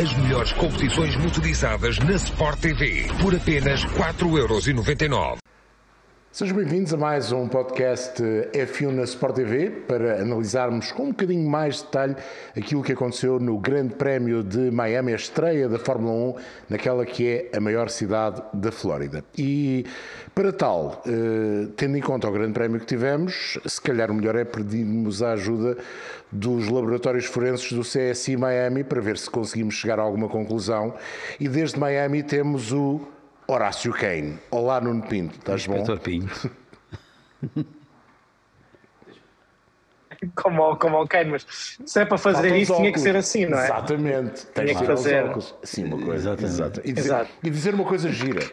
As melhores competições motorizadas na Sport TV por apenas 4,99€. Sejam bem-vindos a mais um podcast F1 na Sport TV para analisarmos com um bocadinho mais de detalhe aquilo que aconteceu no Grande Prémio de Miami, a estreia da Fórmula 1 naquela que é a maior cidade da Flórida. E para tal, eh, tendo em conta o Grande Prémio que tivemos, se calhar o melhor é pedirmos a ajuda dos laboratórios forenses do CSI Miami para ver se conseguimos chegar a alguma conclusão. E desde Miami temos o Horácio Kane. Olá, Nuno Pinto, estás bom? Inspetor Pinto. como, como o Kane, mas se é para fazer Faltam isso tinha que ser assim, não é? Exatamente. Tens Tinha que fazer. óculos. Sim, uma coisa. Exatamente. Exato. E, dizer, Exato. e dizer uma coisa gira.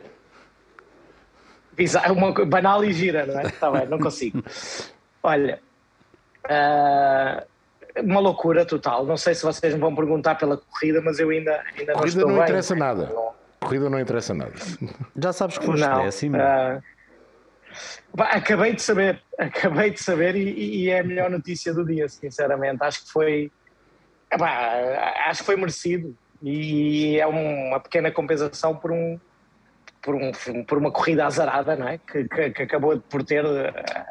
Exa- Uma, banal e gira, não é? Está bem, não consigo. Olha, ah, uma loucura total. Não sei se vocês me vão perguntar pela corrida, mas eu ainda, ainda não Corrida estou não bem. interessa nada. Corrida não interessa nada. Já sabes que foste Não. décimo. ah, pá, acabei de saber, acabei de saber e, e é a melhor notícia do dia, sinceramente. Acho que foi, epá, acho que foi merecido e é uma pequena compensação por um por, um, por uma corrida azarada, não é? Que, que- que acabou por ter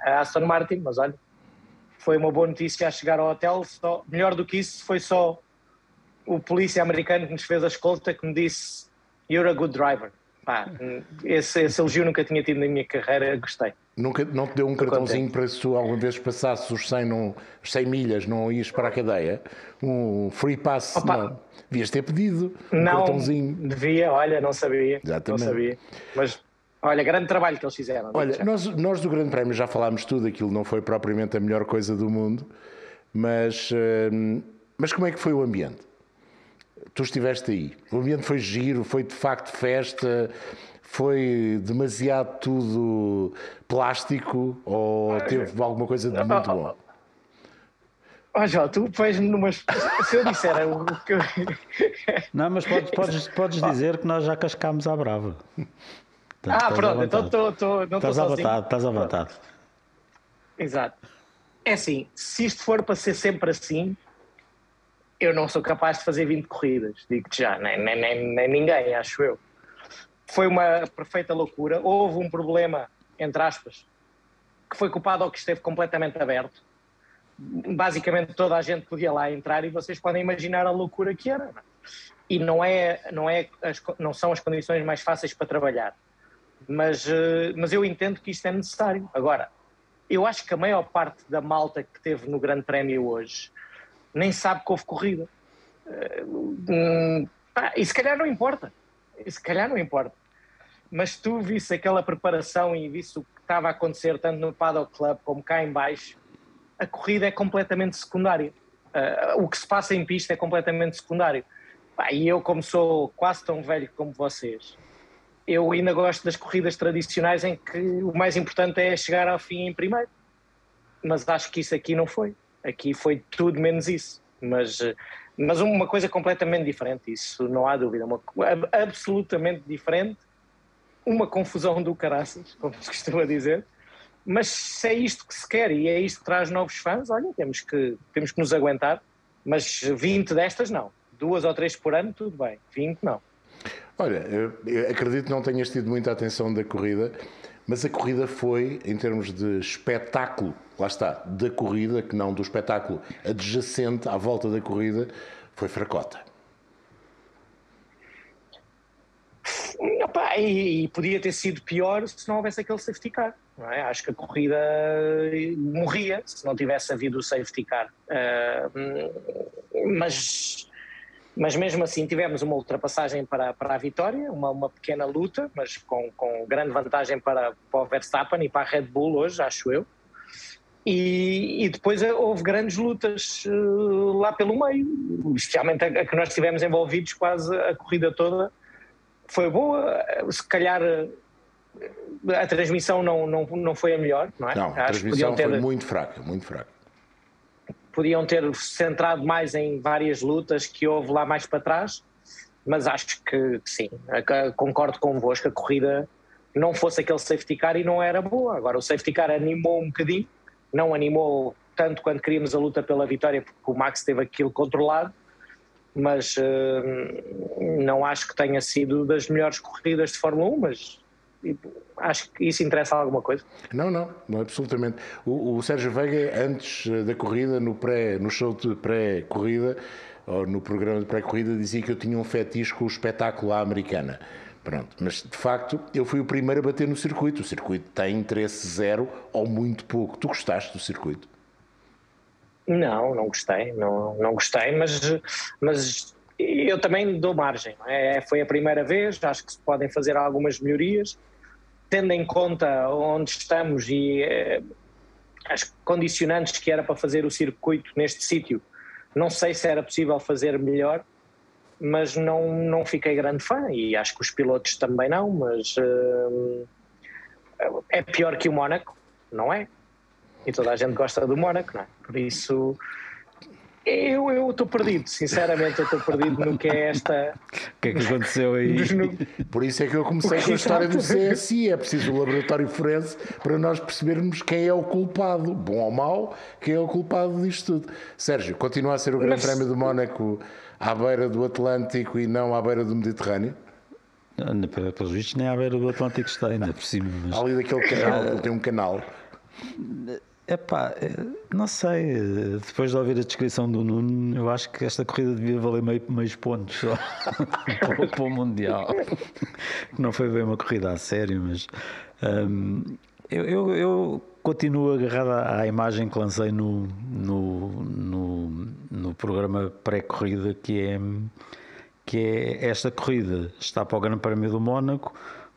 a Aston Martin, mas olha, foi uma boa notícia a chegar ao hotel. Só, melhor do que isso, foi só o polícia americano que nos fez a escolta que me disse You're a good driver. Pá, esse, esse elogio nunca tinha tido na minha carreira, gostei. Nunca, não te deu um cartãozinho para se tu alguma vez passasses os 100, não, os 100 milhas, não ias para a cadeia? Um free pass? Opa. Não. Devias ter pedido um não cartãozinho. devia, olha, não sabia. Exatamente. Não sabia. Mas olha, grande trabalho que eles fizeram. Olha, nós, nós do Grande Prémio já falámos tudo, aquilo não foi propriamente a melhor coisa do mundo, mas, hum, mas como é que foi o ambiente? Tu estiveste aí. O ambiente foi giro, foi de facto festa, foi demasiado tudo plástico ou teve alguma coisa de muito bom? Ó João, tu pões-me numas. Se eu disser o que eu. Não, mas podes, podes, podes dizer que nós já cascámos à brava. Ah, estás à pronto, então tô, tô, não estou Estás à sozinho. vontade, estás à vontade. Exato. É assim, se isto for para ser sempre assim, eu não sou capaz de fazer 20 corridas, digo-te já, nem, nem, nem, nem ninguém, acho eu. Foi uma perfeita loucura. Houve um problema, entre aspas, que foi culpado ao que esteve completamente aberto. Basicamente toda a gente podia lá entrar e vocês podem imaginar a loucura que era. E não, é, não, é as, não são as condições mais fáceis para trabalhar. Mas, eh, mas eu entendo que isto é necessário. Agora, eu acho que a maior parte da malta que teve no Grande Prémio hoje nem sabe que houve corrida. Eh, hum, e se calhar não importa. E se calhar não importa. Mas tu visse aquela preparação e visse o que estava a acontecer tanto no Paddock Club como cá em baixo, a corrida é completamente secundária. Eh, o que se passa em pista é completamente secundário. E eu, como sou quase tão velho como vocês, eu ainda gosto das corridas tradicionais em que o mais importante é chegar ao fim em primeiro. Mas acho que isso aqui não foi. Aqui foi tudo menos isso. Mas, mas uma coisa completamente diferente, isso não há dúvida. Uma, absolutamente diferente. Uma confusão do caraças, como se costuma dizer. Mas se é isto que se quer e é isto que traz novos fãs, olha, temos que, temos que nos aguentar. Mas 20 destas, não. Duas ou três por ano, tudo bem. 20, não. Olha, acredito que não tenhas tido muita atenção da corrida, mas a corrida foi, em termos de espetáculo, lá está, da corrida, que não do espetáculo adjacente à volta da corrida, foi fracota. E, e podia ter sido pior se não houvesse aquele safety car. É? Acho que a corrida morria se não tivesse havido o safety car. Ah, mas, mas mesmo assim tivemos uma ultrapassagem para, para a vitória, uma, uma pequena luta, mas com, com grande vantagem para, para o Verstappen e para a Red Bull hoje, acho eu. E, e depois houve grandes lutas eh, lá pelo meio, especialmente a, a que nós estivemos envolvidos quase a corrida toda foi boa, se calhar eh, a transmissão não, não, não foi a melhor, não é? Não, a Acho transmissão ter, foi muito fraca, muito fraca. Podiam ter centrado mais em várias lutas que houve lá mais para trás, mas acho que, sim, concordo convosco, a corrida não fosse aquele safety car e não era boa. Agora o safety car animou um bocadinho, não animou tanto quando queríamos a luta pela vitória, porque o Max teve aquilo controlado, mas uh, não acho que tenha sido das melhores corridas de Fórmula 1, mas acho que isso interessa alguma coisa. Não, não, não absolutamente. O, o Sérgio Veiga, antes da corrida, no, pré, no show de pré-corrida, ou no programa de pré-corrida, dizia que eu tinha um fetiche com o espetáculo à americana. Pronto, mas de facto eu fui o primeiro a bater no circuito. O circuito tem interesse zero ou muito pouco. Tu gostaste do circuito? Não, não gostei, não, não gostei, mas, mas eu também dou margem. É? Foi a primeira vez, acho que se podem fazer algumas melhorias, tendo em conta onde estamos e eh, as condicionantes que era para fazer o circuito neste sítio. Não sei se era possível fazer melhor, mas não, não fiquei grande fã e acho que os pilotos também não, mas uh, é pior que o Mónaco, não é? E toda a gente gosta do Mónaco, não é? Por isso eu estou perdido, sinceramente, eu estou perdido no que é esta. O que é que aconteceu aí? Por isso é que eu comecei com a história do CSI. É preciso o laboratório forense para nós percebermos quem é o culpado, bom ou mau, quem é o culpado disto tudo. Sérgio, continua a ser o Grande Mas... Prémio do Mónaco à beira do Atlântico e não à beira do Mediterrâneo? Pelos vistos, nem à beira do Atlântico está ainda por cima. Mas... Ali daquele canal, ele tem um canal. Epá, não sei, depois de ouvir a descrição do Nuno, eu acho que esta corrida devia valer meio, meios pontos só para, para, o Mundial. Não foi bem uma corrida a sério, mas um, eu, eu, eu, continuo agarrado à imagem que lancei no, no, no, no programa pré-corrida, que é, que é esta corrida está para o Grande Prémio do Mónaco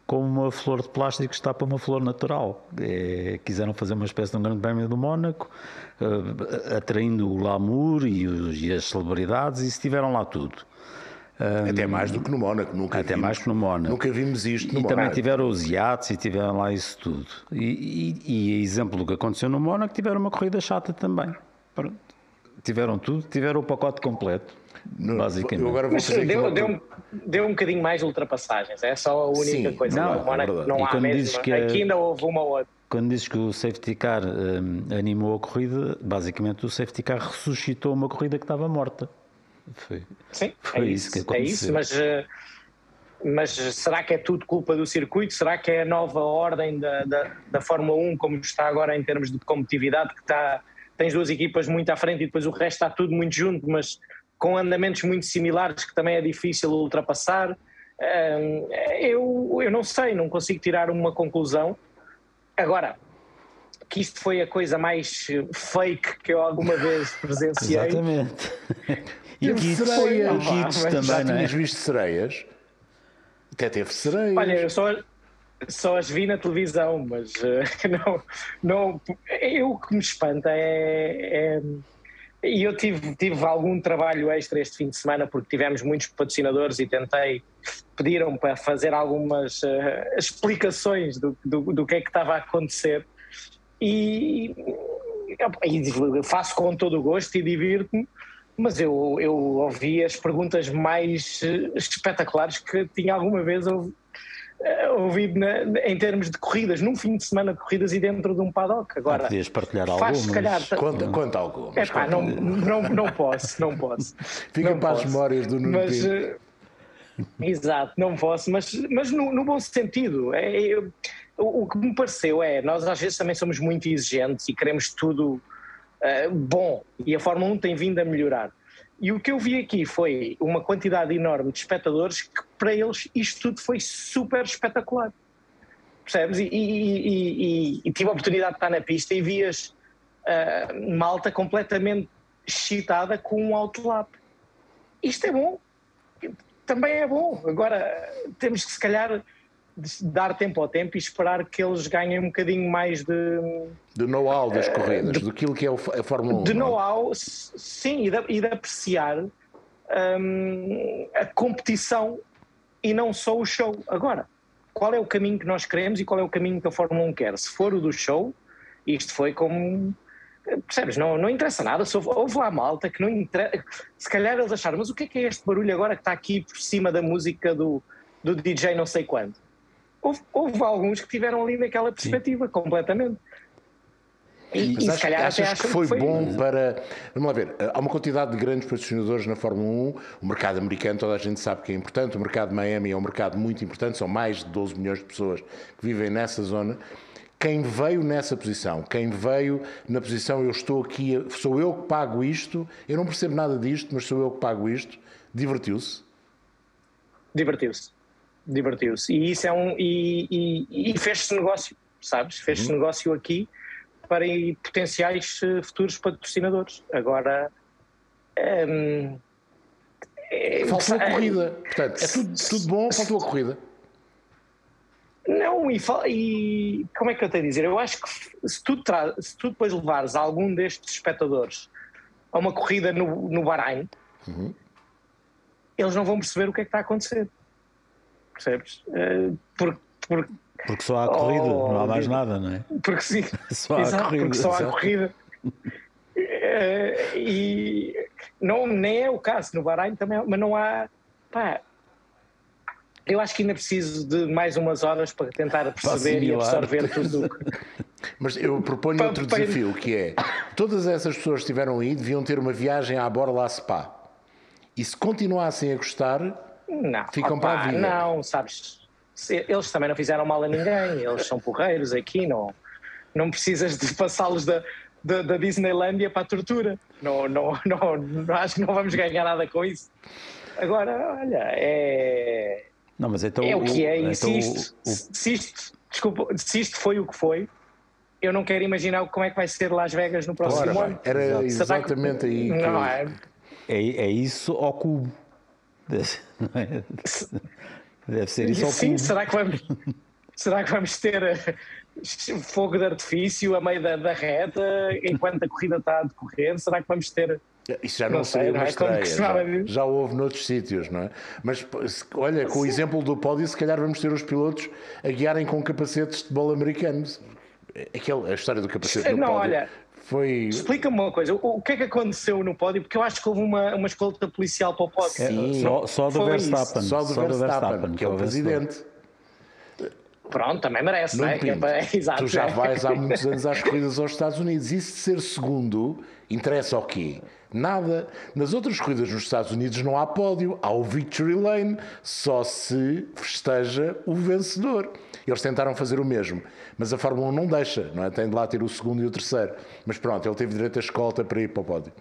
como uma flor de plástico está para uma flor natural. É, quiseram fazer uma espécie de um grande prémio do Mónaco, uh, atraindo o glamour e, e, as celebridades, e estiveram lá tudo. Um, até mais do que no Mónaco, nunca Até vimos, mais que no Mónaco. Nunca vimos isto no e Mónaco. também tiveram os iates e tiveram lá isso tudo. E, e, e exemplo do que aconteceu no Mónaco, tiveram uma corrida chata também. Tiveram tudo, tiveram o pacote completo. No, basicamente. Eu agora vou fazer deu, deu, um, deu um bocadinho mais de ultrapassagens, é só a única Sim, coisa. Não, não, é não há mesmo. Que Aqui ainda houve uma ou outra. Quando dizes que o safety car um, animou a corrida, basicamente o safety car ressuscitou uma corrida que estava morta. Foi, Sim, foi é isso, que aconteceu. É isso, mas, uh, mas será que é tudo culpa do circuito? Será que é a nova ordem da, da, da Fórmula 1, como está agora em termos de competitividade, que está, tens duas equipas muito à frente e depois o resto está tudo muito junto, mas com andamentos muito similares que também é difícil ultrapassar. Eu, eu não sei, não consigo tirar uma conclusão. Agora, que isto foi a coisa mais fake que eu alguma vez presenciei. Exatamente. E kits, sereias. Kits também, já não é? tinhas visto sereias? Até teve sereias. Olha, eu só, só as vi na televisão, mas uh, não, não. Eu, o que me espanta é, é e eu tive, tive algum trabalho extra este fim de semana porque tivemos muitos patrocinadores e tentei, pediram para fazer algumas uh, explicações do, do, do, que é que estava a acontecer. E, e faço com todo o gosto e divirto-me, mas eu, eu ouvi as perguntas mais eh, espetaculares que tinha alguma vez ouvido ouvido na, em termos de corridas, num fim de semana de corridas e dentro de um paddock. Agora, ah, podias partilhar algumas. Se calhar, conta, conta algumas. É pá, não, não, não posso, não posso. Fica para posso. as memórias do Nuno mas, uh, Exato, não posso, mas, mas no, no bom sentido. É, eu, o, o, que me pareceu é, nós às vezes também somos muito exigentes e queremos tudo uh, bom, e a Fórmula 1 tem vindo a melhorar. E o que eu vi aqui foi uma quantidade enorme de espectadores que, para eles, isto tudo foi super espetacular. Percebes? E, e, e, e tive a oportunidade de estar na pista e vias uh, malta completamente excitada com um outlap. Isto é bom. Também é bom. Agora, temos que, se calhar, dar tempo ao tempo e esperar que eles ganhem um bocadinho mais de. De know-how das uh, corridas, de, daquilo que é a Fórmula 1. De é? know-how, sim, e de, e de apreciar um, a competição e não só o show. Agora, qual é o caminho que nós queremos e qual é o caminho que a Fórmula 1 quer? Se for o do show, isto foi como. Percebes? Não, não interessa nada. Se houve, houve lá malta que não interessa. Se calhar eles acharam, mas o que é que é este barulho agora que está aqui por cima da música do, do DJ não sei quanto? Houve, houve alguns que tiveram ali naquela perspectiva, Sim. completamente. E, Mas e se achas, calhar achas até que acham foi, bom para. Vamos lá ver, há uma quantidade de grandes patrocinadores na Fórmula 1. O mercado americano, toda a gente sabe que é importante. O mercado de Miami é um mercado muito importante. São mais de 12 milhões de pessoas que vivem nessa zona. Quem veio nessa posição, quem veio na posição eu estou aqui, sou eu que pago isto, eu não percebo nada disto, mas sou eu que pago isto, divertiu-se. Divertiu-se. Divertiu-se. E isso é um. E, e, e fez-se negócio, sabes? Fez-se Uhum. negócio aqui para potenciais eh, futuros patrocinadores. Agora. hum, é- Faltou a é- corrida. Portanto, é tudo, tudo bom, faltou a corrida. Não, e, e como é que eu tenho a dizer? Eu acho que se tu, se tu depois levares algum destes espectadores a uma corrida no, no Bahrein, eles não vão perceber o que é que está a acontecer. Percebes? Eh, Porque, porque, Porque só há corrida, Oh, não há mais nada, não é? porque sim, Só há Exato, corrida, porque só há corrida. Eh, e não, nem é o caso no Bahrein também, mas não há. Pá, eu acho que ainda preciso de mais umas horas para tentar perceber e absorver tudo o que. Mas eu proponho outro desafio, que é todas essas pessoas que estiveram aí deviam ter uma viagem à Borla a Spa. E se continuassem a gostar, Não, Ficam para a vida. Não, sabes, se- eles também não fizeram mal a ninguém, eles são porreiros aqui, não, não precisas de passá-los da, da, da Disneylandia para a tortura. Não, não, não, não, acho que não vamos ganhar nada com isso. Agora, olha, é, Não, mas então é o que é, se então isto, o- o- se isto, desculpa, se isto foi o que foi, eu não quero imaginar como é que vai ser Las Vegas no próximo ora ano. era exatamente aí que Não é? é, é isso ao cubo. Deve, é? Deve ser isso ao Sim, será que vamos, será que vamos ter eh, fogo de artifício a meio da, da reta enquanto a corrida está a decorrer? Será que vamos ter. Isso já não, Não sei, seria uma é? Como estreia. Já, já houve noutros sítios, não é? Mas olha, com o exemplo do pódio, se calhar vamos ter os pilotos a guiarem com capacetes de bola americanos. Aquela, a história do capacete do Não, pódio olha, foi. Explica-me uma coisa, o, que é que aconteceu no pódio? Porque eu acho que houve uma, uma escolta policial para o pódio. Sim. Só, só do Verstappen. Só do Verstappen, que é o presidente. Pronto, também merece, não é? É Exato. tu já vais há muitos anos às corridas aos Estados Unidos. Isso de ser segundo interessa ao quê? Nada. Nas outras corridas nos Estados Unidos não há pódio, há o Victory Lane, só se festeja o vencedor. Eles tentaram fazer o mesmo, mas a Fórmula 1 não deixa, não é? Tem de lá ter o segundo e o terceiro. Mas pronto, ele teve direito à escolta para ir para o pódio.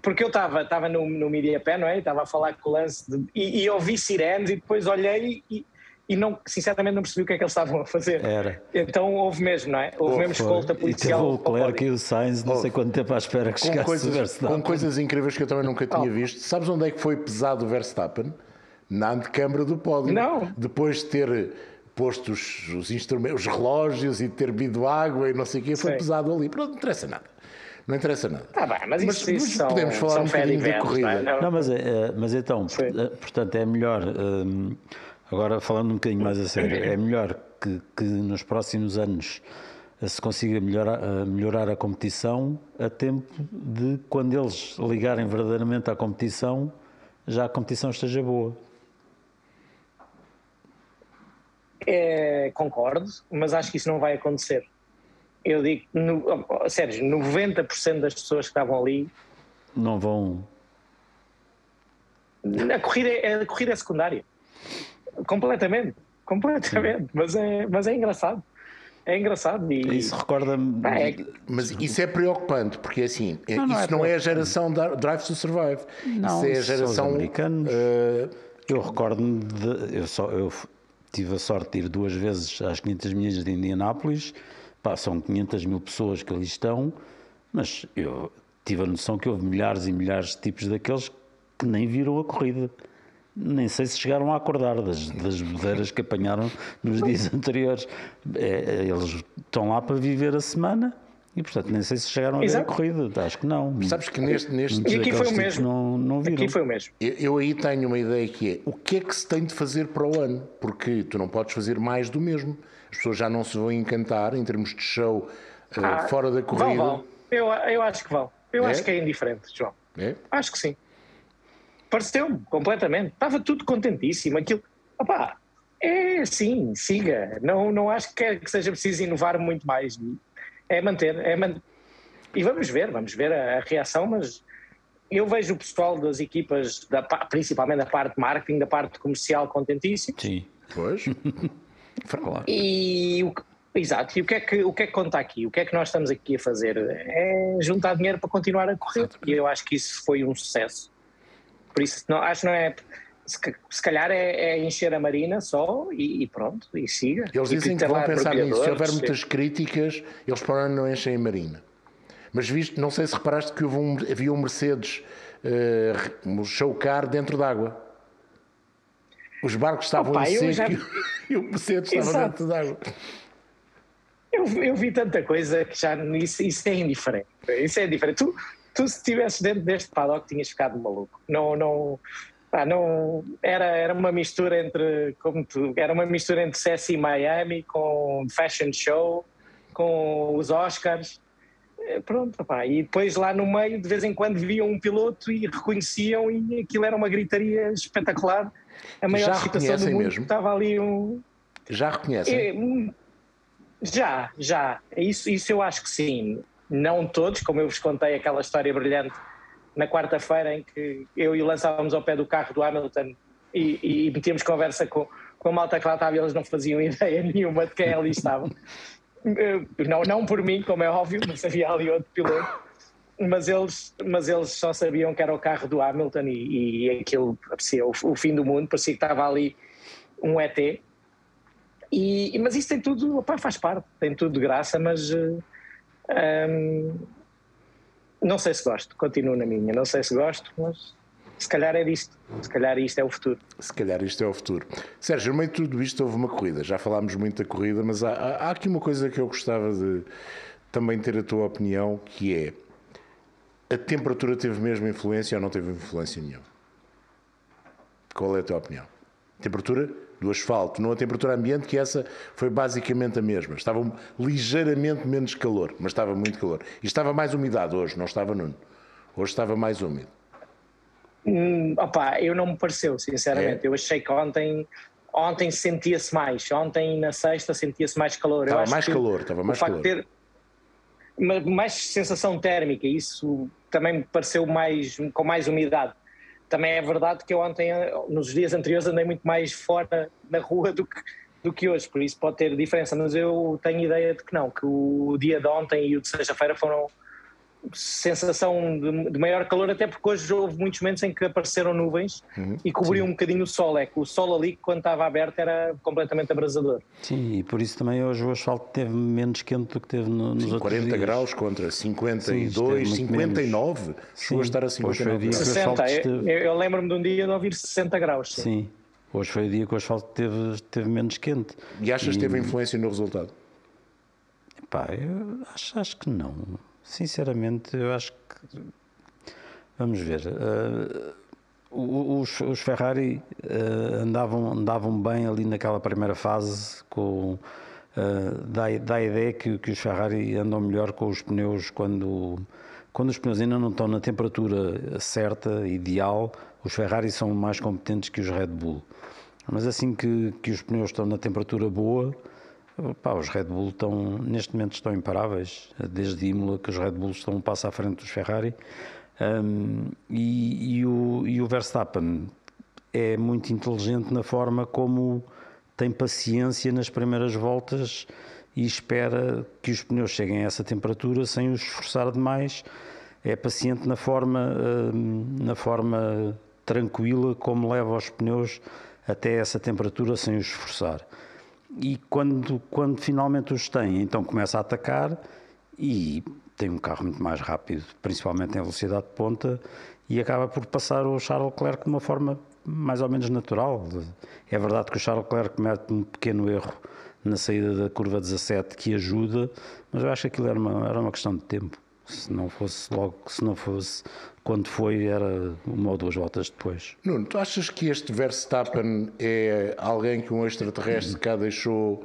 Porque eu estava no, no Media Pé, não é? Estava a falar com o lance de- e, e ouvi sirenes e depois olhei e, e não, sinceramente não percebi o que é que eles estavam a fazer. Era. Então houve mesmo, não é? Houve mesmo Foi. escolta E teve policial. o o Leclerc e o Sainz, não sei quanto tempo à espera que Com chegasse o coisas, Verstappen. com coisas incríveis que eu também nunca tinha Oh. visto. Sabes onde é que foi pesado o Verstappen? Na antecâmara do pódio. Não. Depois de ter posto os, os instrumentos, os relógios e de ter bebido água e não sei o quê, foi Sim. pesado ali. Pronto, não interessa nada. Não interessa nada. Tá bem, mas isso, Mas- isso mas são, podemos falar são um bocadinho da fediversos, corrida. não é? Não- Não, mas, é, é, mas então, Sim. eh, portanto, é melhor, hum, agora falando um bocadinho mais a sério, é melhor que, que nos próximos anos eh, se consiga melhorar, eh, melhorar a competição a tempo de, quando eles ligarem verdadeiramente à competição, já a competição esteja boa. É, concordo, mas acho que isso não vai acontecer. Eu digo, no, Sérgio, 90% das pessoas que estavam ali, Não vão. a corrida é, a corrida é secundária. Completamente. Completamente. Mas é, mas é engraçado. É engraçado. E, Isso recorda-me. É- Mas isso é preocupante, porque assim, Não, não isso é não é a geração da Drive to Survive. Não, isso é a geração. americanos. eh, Eu recordo-me de. Eu, só, eu tive a sorte de ir duas vezes às 500 milhas de Indianápolis. Pá, são 500 mil pessoas que ali estão, mas eu tive a noção que houve milhares e milhares de tipos daqueles que nem viram a corrida. Nem sei se chegaram a acordar das, das bodeiras que apanharam nos dias anteriores. É, é, eles estão lá para viver a semana e, portanto, nem sei se chegaram a ver a corrida. Acho que não. sabes que neste, neste, E aqui foi o mesmo. Não, não viram. aqui foi o mesmo. Eu, eu aí tenho uma ideia que é o que é que se tem de fazer para o ano? Porque tu não podes fazer mais do mesmo. As pessoas já não se vão encantar em termos de show eh, Ah, fora da corrida. Vão, vão. Eu, eu acho que vão. Eu É? acho que é indiferente, João. É? Acho que sim. Pareceu-me completamente. Estava tudo contentíssimo. Aquilo. Opá, é sim, siga. Não, não acho que, que seja preciso inovar muito mais. é manter, é man... e vamos ver, vamos ver a, a, reação, mas eu vejo o pessoal das equipas, da, principalmente da parte de marketing, da parte comercial, contentíssimo. Sim, pois. e o, Exato, e o que, é que, o que é que conta aqui? O que é que nós estamos aqui a fazer? É juntar dinheiro para continuar a correr. E eu acho que isso foi um sucesso. Por isso, não, acho que não é. Se, se calhar é, é, encher a marina só e, e pronto, e siga. Eles dizem que vão pensar nisso. Se houver muitas críticas, eles para não enchem a marina. Mas visto, não sei se reparaste que houve um, havia um Mercedes uh, um show car dentro d'água. Os barcos estavam Opa, em seco já... e o Mercedes estava Exato. dentro d'água. Eu, eu, vi tanta coisa que já isso, isso é indiferente. Isso é indiferente. Tu, tu se estivesse dentro deste paddock tinhas ficado maluco. Não, não, ah, não era, era uma mistura entre como tu, era uma mistura entre CSI Miami com Fashion Show, com os Oscars. Eh, pronto, pá. e depois lá no meio de vez em quando viam um piloto e reconheciam e aquilo era uma gritaria espetacular. A maior situação do mundo mesmo? estava ali um. Já reconhecem? É, já, já. Isso, isso eu acho que sim. Não todos, como eu vos contei aquela história brilhante na quarta-feira em que eu e o lançávamos ao pé do carro do Hamilton e, e metíamos conversa com, com a malta que lá estava e eles não faziam ideia nenhuma de quem ali estava. não, não por mim, como é óbvio, mas havia ali outro piloto. Mas eles, mas eles só sabiam que era o carro do Hamilton e, e aquilo parecia o, o fim do mundo, parecia que estava ali um ET e, mas isso tem tudo, opa, faz parte, tem tudo de graça, mas uh, não sei se gosto, continuo na minha, não sei se gosto, mas se calhar é disto, se calhar isto é o futuro. Se calhar isto é o futuro. Sérgio, no meio de tudo isto houve uma corrida, já falámos muito da corrida, mas há, há aqui uma coisa que eu gostava de também ter a tua opinião, que é a temperatura teve mesmo influência ou não teve influência nenhuma? Qual é a tua opinião? Temperatura do asfalto numa temperatura ambiente que essa foi basicamente a mesma. Estava ligeiramente menos calor, mas estava muito calor. E estava mais umidade hoje, não estava Nuno. Hoje estava mais úmido. Hum, opa, eu não me pareceu, sinceramente. É? Eu achei que ontem, ontem sentia-se mais. Ontem na sexta sentia-se mais calor. Estava mais calor, estava mais calor. Ter mais sensação térmica, isso também me pareceu mais, com mais umidade também é verdade que eu ontem, nos dias anteriores, andei muito mais fora na rua do que, do que hoje, por isso pode ter diferença, mas eu tenho ideia de que não, que o dia de ontem e o de sexta-feira foram sensação de, de, maior calor, até porque hoje houve muitos momentos em que apareceram nuvens uhum, e cobriu sim. um bocadinho o sol. É que o sol ali, quando estava aberto, era completamente abrasador. Sim, e por isso também hoje o asfalto teve menos quente do que teve no, nos sim, outros 40 dias. graus contra 52, sim, 59. Chegou a estar a 59. 60. Esteve... Eu, eu lembro-me de um dia de ouvir 60 graus. Sim. sim. Hoje foi o dia que o asfalto teve, teve menos quente. E achas que teve influência no resultado? Pá, eu acho, acho que não. Sinceramente, eu acho que. Vamos ver. Uh, os, os, Ferrari uh, andavam, andavam bem ali naquela primeira fase, com, uh, dá, dá a ideia que, que os Ferrari andam melhor com os pneus quando, quando os pneus ainda não estão na temperatura certa, ideal. Os Ferrari são mais competentes que os Red Bull. Mas assim que, que os pneus estão na temperatura boa, Os Red Bull estão, neste momento estão imparáveis, desde Imola que os Red Bull estão um passo à frente dos Ferrari. Um, e, e, o, e o Verstappen é muito inteligente na forma como tem paciência nas primeiras voltas e espera que os pneus cheguem a essa temperatura sem os esforçar demais. É paciente na forma, na forma tranquila como leva os pneus até essa temperatura sem os esforçar e quando, quando finalmente os tem, então começa a atacar e tem um carro muito mais rápido, principalmente em velocidade de ponta, e acaba por passar o Charles Leclerc de uma forma mais ou menos natural. É verdade que o Charles Leclerc comete um pequeno erro na saída da curva 17 que ajuda, mas eu acho que aquilo era uma, era uma questão de tempo. Se não fosse logo, se não fosse quando foi, era uma ou duas voltas depois. Nuno, tu achas que este Verstappen é alguém que um extraterrestre cá deixou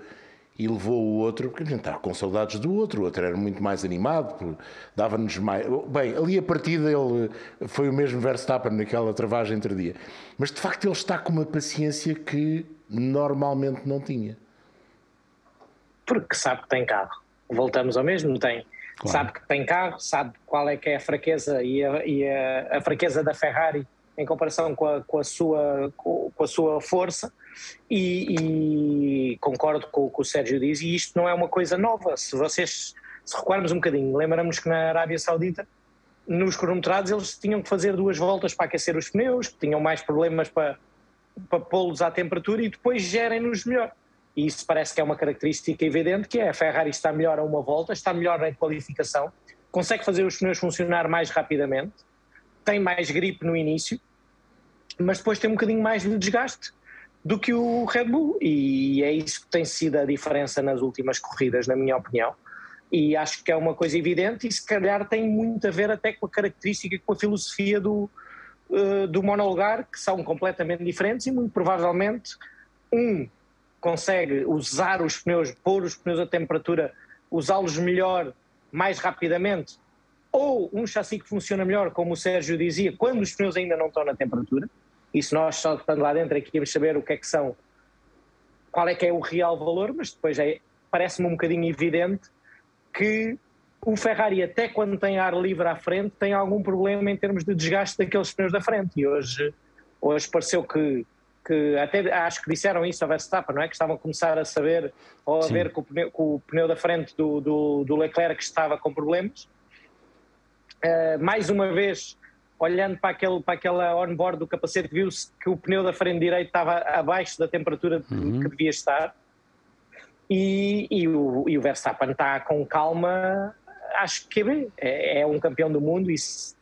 e levou o outro? Porque a gente estava com saudades do outro, o outro era muito mais animado, dava-nos mais. Bem, ali a partida ele foi o mesmo Verstappen naquela travagem entre dia, mas de facto ele está com uma paciência que normalmente não tinha. Porque sabe que tem carro voltamos ao mesmo, tem, claro. sabe que tem carro, sabe qual é que é a fraqueza e a, e a, a fraqueza da Ferrari em comparação com a, com a, sua, com, a sua força e, e concordo com o que o Sérgio diz e isto não é uma coisa nova, se vocês se recuarmos um bocadinho, lembramos que na Arábia Saudita nos cronometrados eles tinham que fazer duas voltas para aquecer os pneus, tinham mais problemas para, para pô-los à temperatura e depois gerem-nos melhor. E isso parece que é uma característica evidente, que é a Ferrari está melhor a uma volta, está melhor na qualificação, consegue fazer os pneus funcionar mais rapidamente, tem mais gripe no início, mas depois tem um bocadinho mais de desgaste do que o Red Bull. E é isso que tem sido a diferença nas últimas corridas, na minha opinião. E acho que é uma coisa evidente e se calhar tem muito a ver até com a característica, com a filosofia do, uh, do monolugar, que são completamente diferentes e muito provavelmente um consegue usar os pneus, pôr os pneus a temperatura, usá-los melhor, mais rapidamente, ou um chassi que funciona melhor, como o Sérgio dizia, quando os pneus ainda não estão na temperatura, se nós só estando lá dentro aqui vamos saber o que é que são, qual é que é o real valor, mas depois é, parece-me um bocadinho evidente que o Ferrari, até quando tem ar livre à frente, tem algum problema em termos de desgaste daqueles pneus da frente. E hoje, hoje pareceu que, que até acho que disseram isso ao Verstappen, não é? Que estavam a começar a saber ou a Sim. ver que o, pneu, que o pneu da frente do, do, do Leclerc estava com problemas. Uh, mais uma vez, olhando para, aquele, para aquela on-board do capacete, viu-se que o pneu da frente direito estava abaixo da temperatura uhum. que devia estar e, e, o, e o Verstappen está com calma, acho que é. É, é um campeão do mundo, isso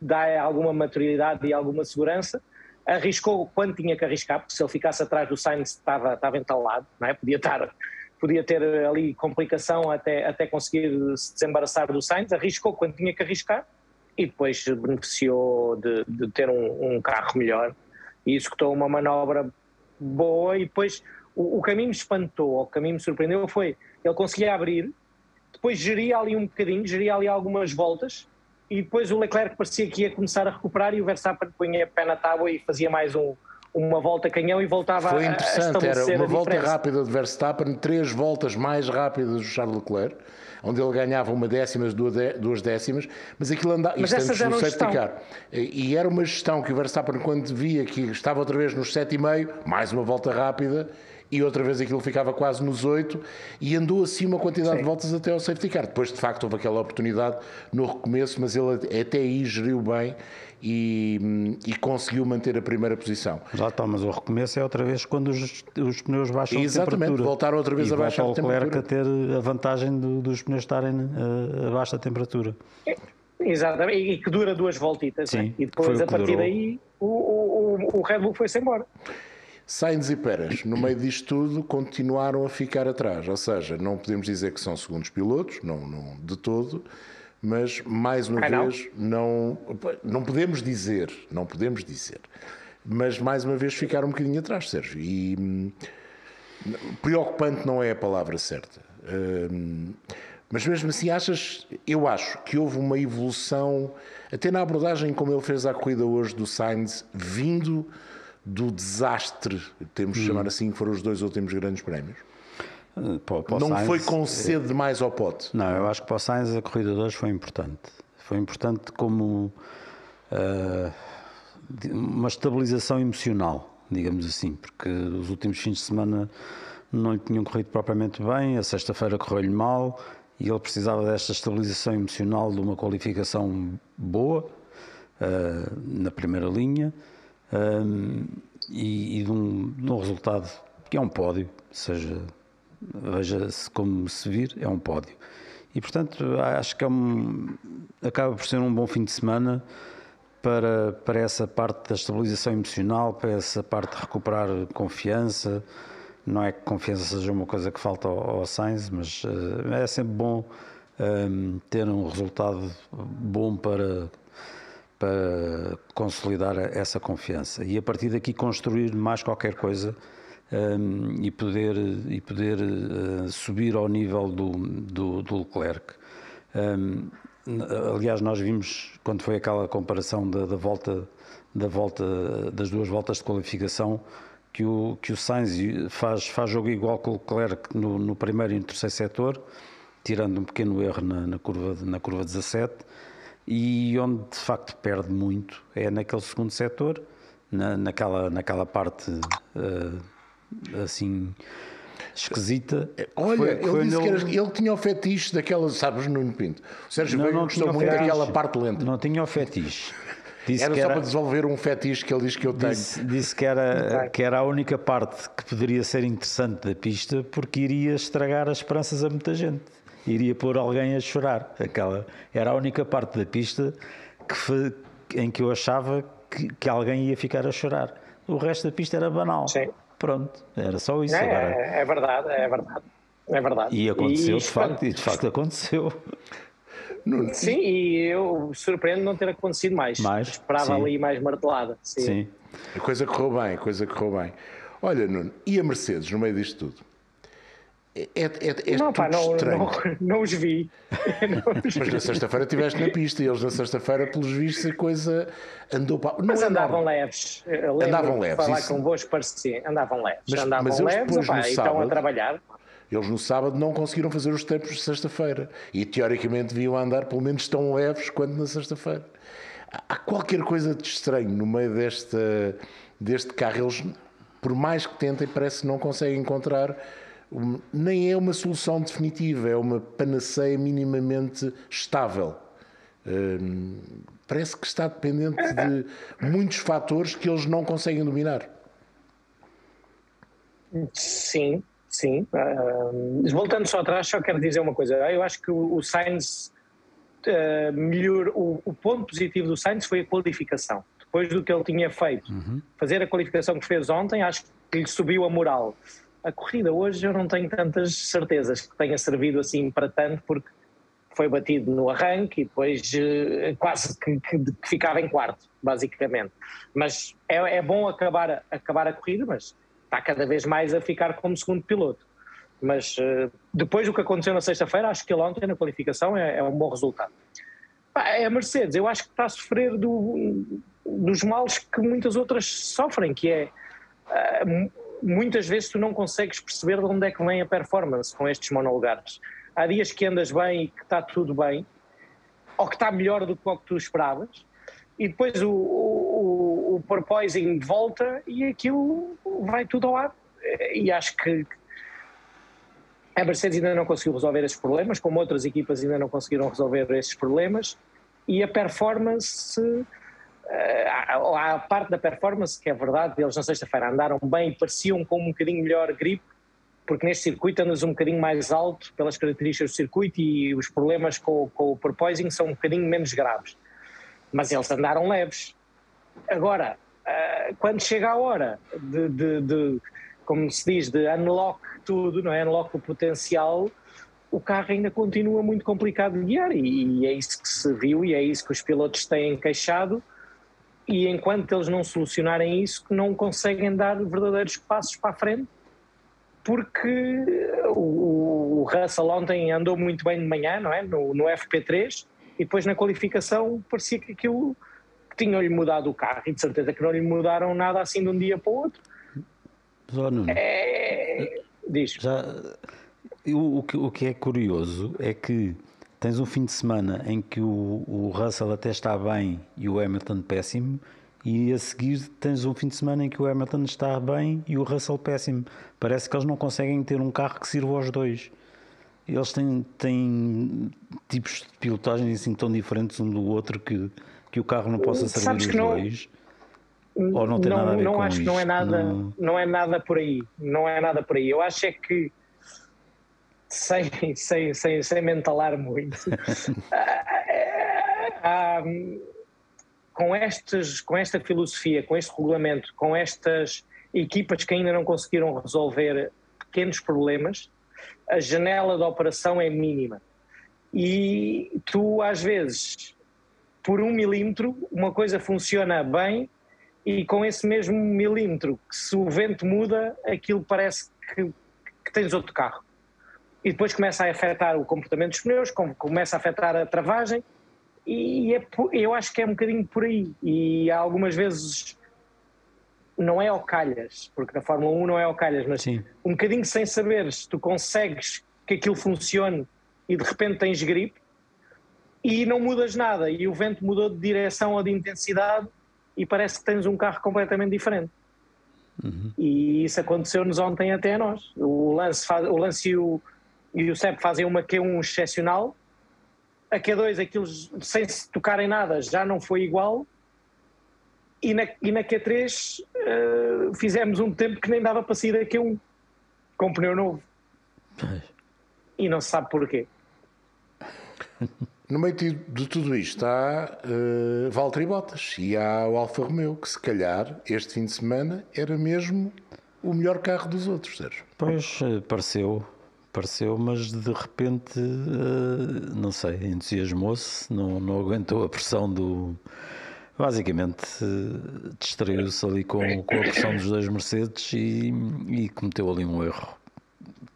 dá alguma maturidade e alguma segurança. Arriscou quando tinha que arriscar, porque se ele ficasse atrás do Sainz estava, estava entalado, não é? podia, estar, podia ter ali complicação até, até conseguir se desembaraçar do Sainz. Arriscou quando tinha que arriscar e depois beneficiou de, de ter um, um carro melhor e executou uma manobra boa e depois o, o caminho me espantou, o caminho me surpreendeu foi ele conseguia abrir, depois geria ali um bocadinho, geria ali algumas voltas e depois o Leclerc parecia que ia começar a recuperar e o Verstappen punha pé na tábua e fazia mais um, uma volta canhão e voltava Foi interessante, a era uma volta rápida de Verstappen, três voltas mais rápidas do Charles Leclerc, onde ele ganhava uma décima, duas décimas, mas aquilo andava, mas isto antes no safety car. E era uma gestão que o Verstappen, quando via que estava outra vez nos sete e meio, mais uma volta rápida, e outra vez aquilo ficava quase nos 8 e andou assim uma quantidade Sim. de voltas até ao safety car. Depois, de facto, houve aquela oportunidade no recomeço, mas ele até aí geriu bem e, e conseguiu manter a primeira posição. Já está, mas o recomeço é outra vez quando os, os pneus baixam Exatamente, a temperatura. voltaram outra vez e a baixar a temperatura. a ter a vantagem do, dos pneus estarem uh, abaixo da temperatura. Exatamente, e que dura duas voltitas. Sim, né? E depois, a partir durou. daí, o, o, o Red Bull foi-se embora. Sainz e Pérez, no meio disto tudo, continuaram a ficar atrás. Ou seja, não podemos dizer que são segundos pilotos, não, não de todo, mas mais uma ah, vez não? não? não podemos dizer, não podemos dizer. Mas mais uma vez ficaram um bocadinho atrás, Sérgio. E hum, preocupante não é a palavra certa. Hum, mas mesmo assim, achas, eu acho que houve uma evolução, até na abordagem como ele fez a corrida hoje do Sainz, vindo do desastre, temos de chamar hum. assim, que foram os dois últimos grandes prémios? Para, para não Sainz, foi com sede demais ao pote? Não, eu acho que para o Sainz a corrida de hoje foi importante. Foi importante como uh, uma estabilização emocional, digamos assim, porque os últimos fins de semana não lhe tinham corrido propriamente bem, a sexta-feira correu-lhe mal e ele precisava desta estabilização emocional de uma qualificação boa uh, na primeira linha um, e, e de, um, de, um, resultado que é um pódio, seja, veja-se como se vir, é um pódio. E portanto acho que é um, acaba por ser um bom fim de semana para, para essa parte da estabilização emocional, para essa parte de recuperar confiança. Não é que confiança seja uma coisa que falta ao, ao Sainz, mas uh, é sempre bom um, ter um resultado bom para para consolidar essa confiança e a partir daqui construir mais qualquer coisa um, e poder, e poder uh, subir ao nível do, do, do Leclerc. Um, aliás, nós vimos quando foi aquela comparação da, da, volta, da volta das duas voltas de qualificação que o, que o Sainz faz, faz jogo igual que o Leclerc no, no primeiro e no terceiro setor tirando um pequeno erro na, na, curva, na curva 17, e onde de facto perde muito é naquele segundo setor, na, naquela, naquela parte uh, assim esquisita. Olha, foi, ele foi disse que era, ele tinha o fetiche daquela, sabes, Nuno Pinto. O Sérgio não, não gostou muito daquela parte lenta. Não tinha o fetiche. Disse era só era, para desenvolver um fetiche que ele diz que eu tenho. Disse, disse, que, era, que era a única parte que poderia ser interessante da pista porque iria estragar as esperanças a muita gente. Iria pôr alguém a chorar. Aquela, era a única parte da pista que foi, em que eu achava que, que alguém ia ficar a chorar. O resto da pista era banal. Sim. Pronto, era só isso. É, Agora... é verdade, é verdade. É verdade. E aconteceu, e de facto, e de facto aconteceu. Sim, e eu surpreendo não ter acontecido mais. mais Esperava sim. ali mais martelada. Sim. sim. A coisa correu bem, a coisa correu bem. Olha, Nuno, e a Mercedes no meio disto tudo? É, é, é, é não, pá, não, não, não, os vi. Não os Mas vi. na sexta-feira estiveste na pista e eles na sexta-feira, pelos vistos, a coisa andou para. Não mas andavam leves. Andavam leves. Falar isso... convosco parecia. Andavam leves. Mas, andavam mas leves opa, e estão a trabalhar. Eles no sábado não conseguiram fazer os tempos de sexta-feira e teoricamente deviam andar pelo menos tão leves quanto na sexta-feira. Há qualquer coisa de estranho no meio desta, deste carro. Eles, por mais que tentem, parece que não conseguem encontrar. Nem é uma solução definitiva, é uma panaceia minimamente estável. Hum, parece que está dependente de muitos fatores que eles não conseguem dominar. Sim, Sim. Uh, voltando só atrás, só quero dizer uma coisa. Eu acho que o, o Sainz uh, melhor, o, o, ponto positivo do Sainz foi a qualificação. Depois do que ele tinha feito, uhum. fazer a qualificação que fez ontem, acho que lhe subiu a moral. A corrida hoje eu não tenho tantas certezas que tenha servido assim para tanto, porque foi batido no arranque e depois uh, quase que, que, que, ficava em quarto, basicamente. Mas é, é bom acabar, acabar a corrida, mas está cada vez mais a ficar como segundo piloto. Mas uh, depois do que aconteceu na sexta-feira, acho que ele ontem na qualificação é, é um bom resultado. É a Mercedes, eu acho que está a sofrer do, dos males que muitas outras sofrem, que é uh, muitas vezes tu não consegues perceber de onde é que vem a performance com estes monolugares. Há dias que andas bem e que está tudo bem, ou que está melhor do que o que tu esperavas, e depois o, o, o porpoising volta e aquilo vai tudo ao ar. E acho que a Mercedes ainda não conseguiu resolver esses problemas, como outras equipas ainda não conseguiram resolver esses problemas, e a performance, eh, a, a parte da performance, que é verdade, eles na sexta-feira andaram bem pareciam com um bocadinho melhor grip, porque neste circuito andas um bocadinho mais alto pelas características do circuito e os problemas com, com o porpoising são um bocadinho menos graves mas eles andaram leves. Agora, uh, quando chega a hora de, de, de, como se diz, de unlock tudo, não é? Unlock o potencial, o carro ainda continua muito complicado de guiar e, e é isso que se viu e é isso que os pilotos têm queixado e enquanto eles não solucionarem isso, não conseguem dar verdadeiros passos para a frente porque o, o Russell ontem andou muito bem de manhã, não é? No, no FP3 e depois na qualificação parecia que aquilo tinham-lhe mudado o carro e de certeza que não lhe mudaram nada assim de um dia para o outro. Só, Nuno, é... Diz. Já, o, o, que, o que é curioso é que tens um fim de semana em que o, o Russell até está bem e o Hamilton péssimo e a seguir tens um fim de semana em que o Hamilton está bem e o Russell péssimo. Parece que eles não conseguem ter um carro que sirva aos dois. Eles têm, têm tipos de pilotagem assim tão diferentes um do outro que, que o carro não possa servir Sabes os não, dois. Ou não tem não, nada a ver não com acho isto. que não é nada, não... não é nada por aí. Não é nada por aí. Eu acho é que sem, sem, sem, sem mentalar muito. Ah, com, estes, com esta filosofia, com este regulamento, com estas equipas que ainda não conseguiram resolver pequenos problemas, a janela de operação é mínima. E tu, às vezes, por um milímetro, uma coisa funciona bem e com esse mesmo milímetro, que se o vento muda, aquilo parece que, que tens outro carro. E depois começa a afetar o comportamento dos pneus, começa a afetar a travagem, e é, eu acho que é um bocadinho por aí. E há algumas vezes não é ao calhas, porque na Fórmula 1 não é ao calhas, mas Sim. um bocadinho sem saber se tu consegues que aquilo funcione e de repente tens gripe e não mudas nada e o vento mudou de direção ou de intensidade e parece que tens um carro completamente diferente. Uhum. E isso aconteceu-nos ontem até a nós. O Lance, faz, o Lance e o, e o Seb fazem uma Q1 excepcional. A Q2, aqueles sem se tocarem nada, já não foi igual. E na, e na Q3 uh, eh, fizemos um tempo que nem dava para sair da Q1 com pneu novo. E não se sabe porquê. No meio de tudo isto está uh, Valtteri Bottas e há o Alfa Romeo, que se calhar este fim de semana era mesmo o melhor carro dos outros, Sérgio. Pois, eh, pareceu, pareceu, mas de repente, uh, não sei, entusiasmou-se, não, não aguentou a pressão do. Basicamente, uh, distraiu-se ali com, com a pressão dos dois Mercedes e, e cometeu ali um erro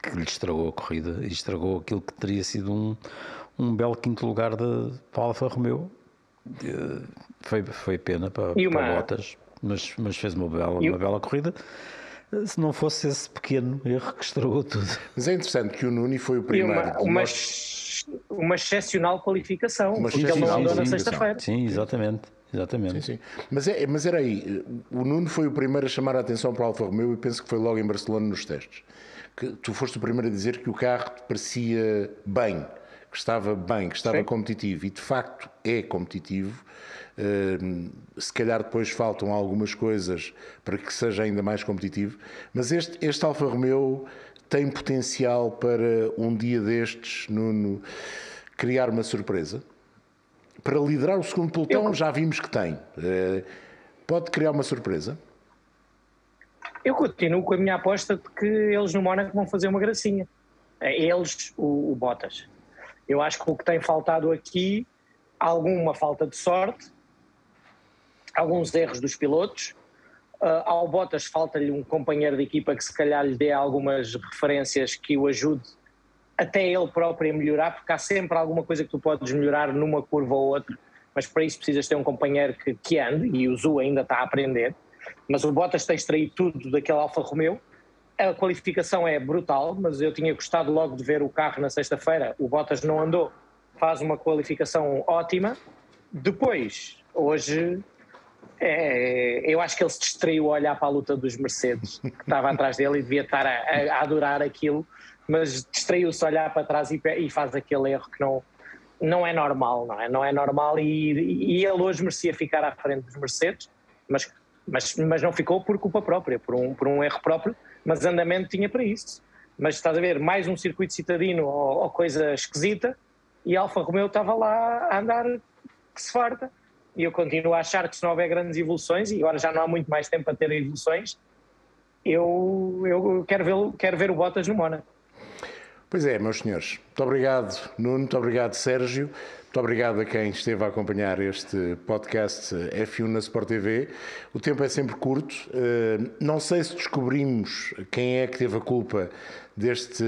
que lhe estragou a corrida e estragou aquilo que teria sido um um belo quinto lugar de, para Alfa Romeo. Foi, foi pena para, uma... para Bottas, mas, mas fez uma bela, uma bela corrida. Se não fosse esse pequeno erro que estragou tudo. Mas é interessante que o Nuni foi o primeiro. E uma, uma, nós... uma excepcional qualificação, uma porque ele não andou na sexta-feira. Sim, exatamente. Exatamente. Sim, sim. Mas, é, mas era aí, o Nuno foi o primeiro a chamar a atenção para o Alfa Romeo e penso que foi logo em Barcelona nos testes. Que tu foste o primeiro a dizer que o carro parecia bem que estava bem, que estava Sim. competitivo e de facto é competitivo. Uh, se calhar depois faltam algumas coisas para que seja ainda mais competitivo, mas este, este Alfa Romeo tem potencial para um dia destes, Nuno, criar uma surpresa. Para liderar o segundo pelotão, Eu... já vimos que tem. Uh, pode criar uma surpresa? Eu continuo com a minha aposta de que eles no Mónaco vão fazer uma gracinha. É eles, o, o Bottas. Eu acho que o que tem faltado aqui, alguma falta de sorte, alguns erros dos pilotos. Uh, ao Bottas falta-lhe um companheiro de equipa que se calhar lhe dê algumas referências que o ajude até ele próprio a melhorar, porque há sempre alguma coisa que tu podes melhorar numa curva ou outra, mas para isso precisas ter um companheiro que, que ande, e o Zu ainda está a aprender. Mas o Bottas tem extraído tudo daquele Alfa Romeo, a qualificação é brutal, mas eu tinha gostado logo de ver o carro na sexta-feira. O Bottas não andou, faz uma qualificação ótima. Depois, hoje, é, eu acho que ele se distraiu a olhar para a luta dos Mercedes, que estava atrás dele e devia estar a, a adorar aquilo, mas distraiu-se a olhar para trás e, e, faz aquele erro que não, não é normal, não é? Não é normal e, e ele hoje merecia ficar à frente dos Mercedes, mas, mas, mas não ficou por culpa própria, por um, por um erro próprio mas andamento tinha para isso. Mas estás a ver, mais um circuito citadino ou, ou coisa esquisita, e Alfa Romeo estava lá a andar que se farta. E eu continuo a achar que se não houver grandes evoluções, e agora já não há muito mais tempo para ter evoluções, eu, eu quero, ver, quero ver o Bottas no Mónaco. Pois é, meus senhores. Muito obrigado, Nuno. Muito obrigado, Sérgio. Muito obrigado a quem esteve a acompanhar este podcast F1 na Sport TV. O tempo é sempre curto. Eh, não sei se descobrimos quem é que teve a culpa deste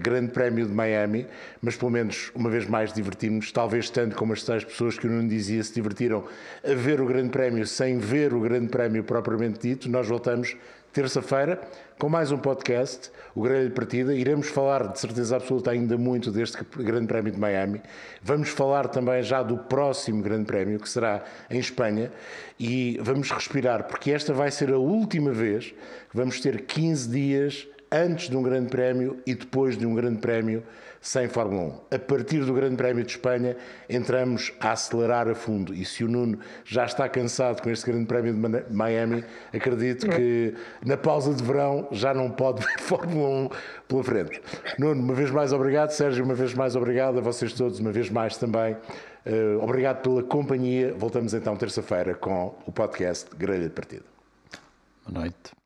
Grande Prémio de Miami, mas pelo menos uma vez mais divertimos, talvez tanto como as tais pessoas que o Nuno dizia se divertiram a ver o Grande Prémio sem ver o Grande Prémio propriamente dito. Nós voltamos terça-feira com mais um podcast, o Grande Partida. Iremos falar de certeza absoluta ainda muito deste Grande Prémio de Miami. Vamos falar também já do próximo Grande Prémio, que será em Espanha, e vamos respirar, porque esta vai ser a última vez que vamos ter 15 dias antes de um Grande Prémio e depois de um Grande Prémio sem Fórmula 1. A partir do Grande Prémio de Espanha, entramos a acelerar a fundo. E se o Nuno já está cansado com este Grande Prémio de Miami, acredito que na pausa de verão já não pode ver Fórmula 1 pela frente. Nuno, uma vez mais obrigado. Sérgio, uma vez mais obrigado. A vocês todos, uma vez mais também. Uh, obrigado pela companhia. Voltamos então terça-feira com o podcast Grelha de Partida. Boa noite.